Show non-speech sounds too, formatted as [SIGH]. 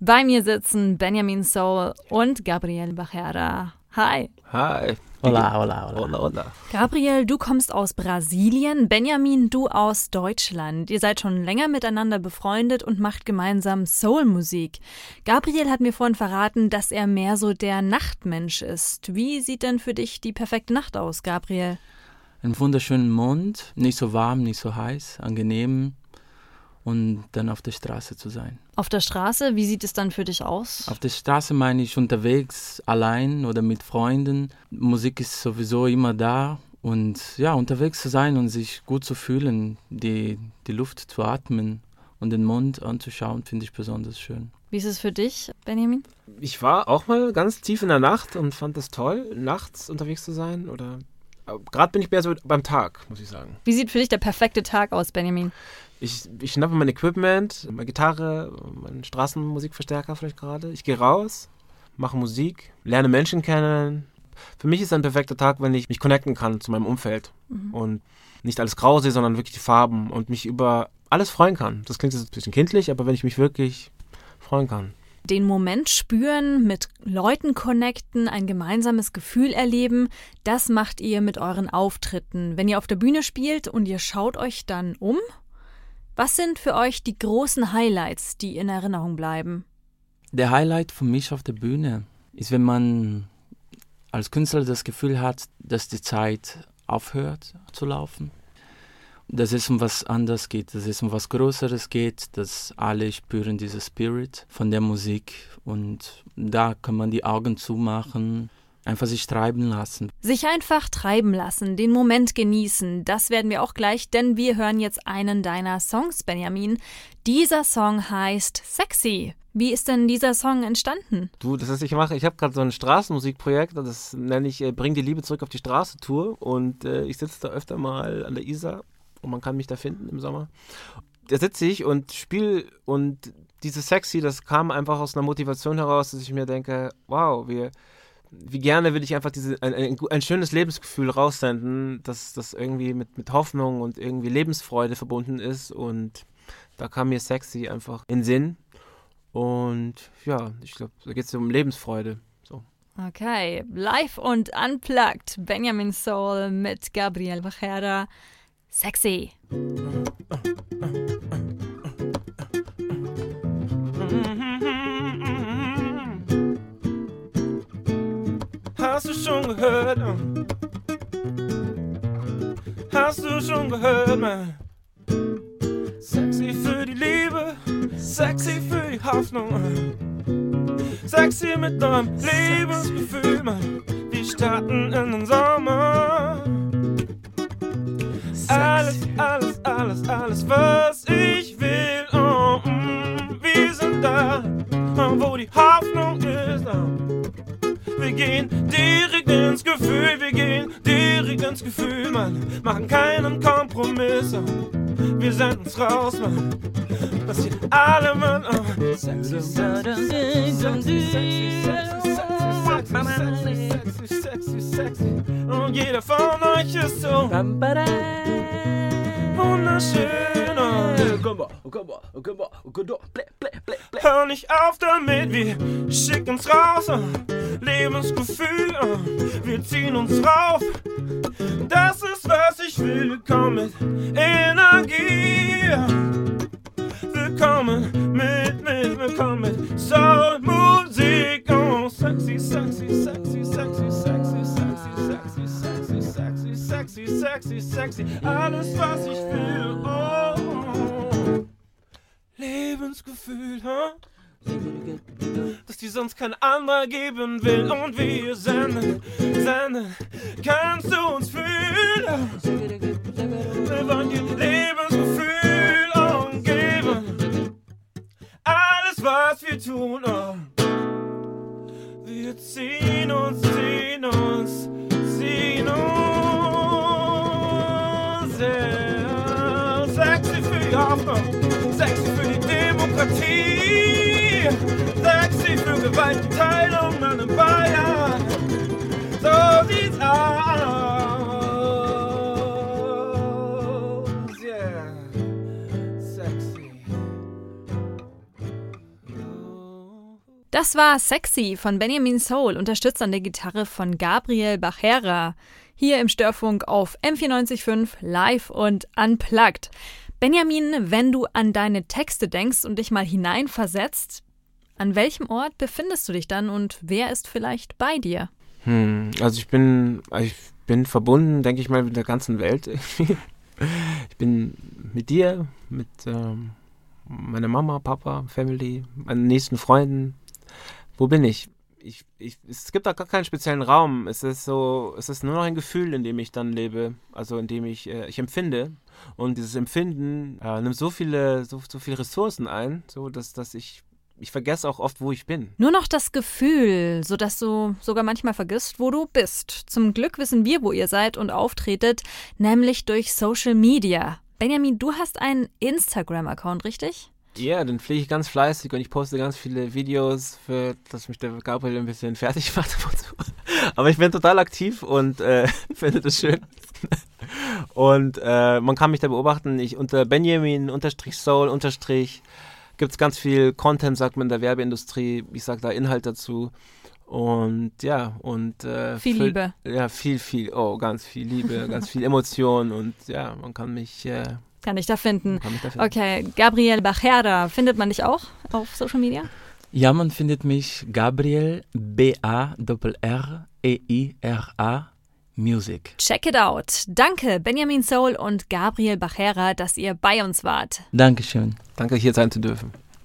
Bei mir sitzen Benjamin Soul und Gabriel Bachera. Hi. Hi. Hola, hola, hola. Hola, hola. Gabriel, du kommst aus Brasilien, Benjamin, du aus Deutschland. Ihr seid schon länger miteinander befreundet und macht gemeinsam Soulmusik. Gabriel hat mir vorhin verraten, dass er mehr so der Nachtmensch ist. Wie sieht denn für dich die perfekte Nacht aus, Gabriel? Einen wunderschönen Mond, nicht so warm, nicht so heiß, angenehm und dann auf der Straße zu sein. Auf der Straße, wie sieht es dann für dich aus? Auf der Straße meine ich unterwegs, allein oder mit Freunden. Musik ist sowieso immer da und ja, unterwegs zu sein und sich gut zu fühlen, die, die Luft zu atmen und den Mond anzuschauen, finde ich besonders schön. Wie ist es für dich, Benjamin? Ich war auch mal ganz tief in der Nacht und fand es toll, nachts unterwegs zu sein oder gerade bin ich mehr so beim Tag, muss ich sagen. Wie sieht für dich der perfekte Tag aus, Benjamin? Ich, ich schnappe mein Equipment, meine Gitarre, meinen Straßenmusikverstärker vielleicht gerade. Ich gehe raus, mache Musik, lerne Menschen kennen. Für mich ist ein perfekter Tag, wenn ich mich connecten kann zu meinem Umfeld mhm. und nicht alles grau sehe, sondern wirklich die Farben und mich über alles freuen kann. Das klingt jetzt ein bisschen kindlich, aber wenn ich mich wirklich freuen kann den Moment spüren, mit Leuten connecten, ein gemeinsames Gefühl erleben, das macht ihr mit euren Auftritten. Wenn ihr auf der Bühne spielt und ihr schaut euch dann um, was sind für euch die großen Highlights, die in Erinnerung bleiben? Der Highlight für mich auf der Bühne ist, wenn man als Künstler das Gefühl hat, dass die Zeit aufhört zu laufen. Dass es um was anderes geht, dass es um was Größeres geht, dass alle spüren diesen Spirit von der Musik und da kann man die Augen zumachen Einfach sich treiben lassen. Sich einfach treiben lassen, den Moment genießen, das werden wir auch gleich, denn wir hören jetzt einen deiner Songs, Benjamin. Dieser Song heißt Sexy. Wie ist denn dieser Song entstanden? Du, das heißt, ich mache, ich habe gerade so ein Straßenmusikprojekt, das nenne ich äh, Bring die Liebe zurück auf die Straße Tour und äh, ich sitze da öfter mal an der Isar und man kann mich da finden im Sommer. Da sitze ich und spiele und dieses Sexy, das kam einfach aus einer Motivation heraus, dass ich mir denke, wow, wir wie gerne will ich einfach diese, ein, ein, ein, schönes Lebensgefühl raussenden, dass das irgendwie mit, mit Hoffnung und irgendwie Lebensfreude verbunden ist. Und da kam mir sexy einfach in Sinn. Und ja, ich glaube, da geht es um Lebensfreude. So. Okay, live und unplugged. Benjamin Soul mit Gabriel Bachera. Sexy. Hast du schon gehört? Hast du schon gehört, man? Sexy für die Liebe, sexy für die Hoffnung. Sexy mit neuem Lebensgefühl, man. Wir starten in den Sommer. Alles, alles, alles, alles, was ich will. Oh, mm, wir sind da, wo die Hoffnung ist. Oh wir gehen direkt ins Gefühl, wir gehen direkt ins Gefühl, Mann. Machen keinen Kompromiss, wir senden's raus, Mann. Das hier alle, Mann. Oh. Sexy, sexy, sexy, sexy, sexy. Und jeder von euch ist so wunderschön. Hör nicht auf damit, wir schicken's raus. Lebensgefühl, wir ziehen uns rauf. Das ist, was ich will. Komm mit Energie. Willkommen mit, mit, willkommen mit Soul-Musik. Oh, sexy, sexy, sexy, sexy, Lebensgefühl, huh? dass die sonst kein anderer geben will. Und wir senden, senden, kannst du uns fühlen? Wir wollen dir Lebensgefühl und geben alles, was wir tun. Oh. Wir ziehen uns, ziehen uns, ziehen uns. Yeah. Sexy für die Hoffnung, Das war Sexy von Benjamin Soul, unterstützt an der Gitarre von Gabriel Bachera. Hier im Störfunk auf M945 live und unplugged. Benjamin, wenn du an deine Texte denkst und dich mal hineinversetzt, an welchem Ort befindest du dich dann und wer ist vielleicht bei dir? Hm, also ich bin, ich bin verbunden, denke ich mal, mit der ganzen Welt. [LAUGHS] Ich bin mit dir, mit ähm, meiner Mama, Papa, Family, meinen nächsten Freunden. Wo bin ich? Ich, ich? Es gibt da gar keinen speziellen Raum. Es ist so, es ist nur noch ein Gefühl, in dem ich dann lebe, also in dem ich, äh, ich empfinde. Und dieses Empfinden äh, nimmt so viele, so, so viele Ressourcen ein, so dass, dass ich ich vergesse auch oft, wo ich bin. Nur noch das Gefühl, sodass du sogar manchmal vergisst, wo du bist. Zum Glück wissen wir, wo ihr seid und auftretet, nämlich durch Social Media. Benjamin, du hast einen Instagram-Account, richtig? Ja, den pflege ich ganz fleißig und ich poste ganz viele Videos, für dass mich der Gabriel ein bisschen fertig [LAUGHS] macht. Aber ich bin total aktiv und äh, [LAUGHS] finde das schön. und äh, man kann mich da beobachten. Ich unter Benjamin unterstrich Soul unterstrich gibt es ganz viel Content, sagt man in der Werbeindustrie. Ich sage da Inhalt dazu. Und ja, und äh, viel für, Liebe. Ja, viel, viel, oh, ganz viel Liebe, ganz viel Emotion [LAUGHS] und ja, man kann mich. Äh, kann ich da finden. Kann mich da finden. Okay, Gabriel Bachera, findet man dich auch auf Social Media? Ja, man findet mich Gabriel B-A-R-R-E-I-R-A Music. Check it out. Danke, Benjamin Soul und Gabriel Bachera, dass ihr bei uns wart. Dankeschön. Danke, hier sein zu dürfen.